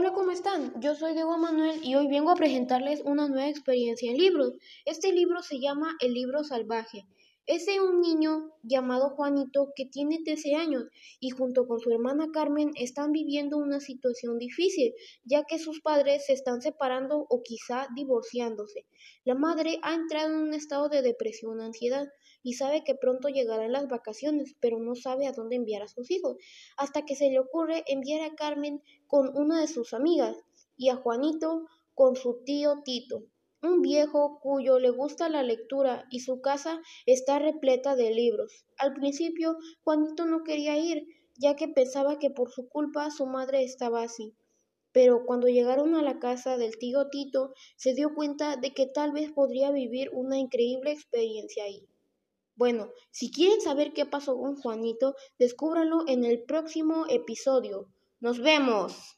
Hola, ¿cómo están? Yo soy Diego Manuel y hoy vengo a presentarles una nueva experiencia en libros. Este libro se llama El libro salvaje. Es de un niño llamado Juanito que tiene 13 años y junto con su hermana Carmen están viviendo una situación difícil, ya que sus padres se están separando o quizá divorciándose. La madre ha entrado en un estado de depresión, ansiedad y sabe que pronto llegarán las vacaciones, pero no sabe a dónde enviar a sus hijos, hasta que se le ocurre enviar a Carmen con una de sus amigas y a Juanito con su tío Tito un viejo cuyo le gusta la lectura y su casa está repleta de libros. Al principio Juanito no quería ir, ya que pensaba que por su culpa su madre estaba así. Pero cuando llegaron a la casa del tío Tito, se dio cuenta de que tal vez podría vivir una increíble experiencia ahí. Bueno, si quieren saber qué pasó con Juanito, descúbranlo en el próximo episodio. ¡Nos vemos!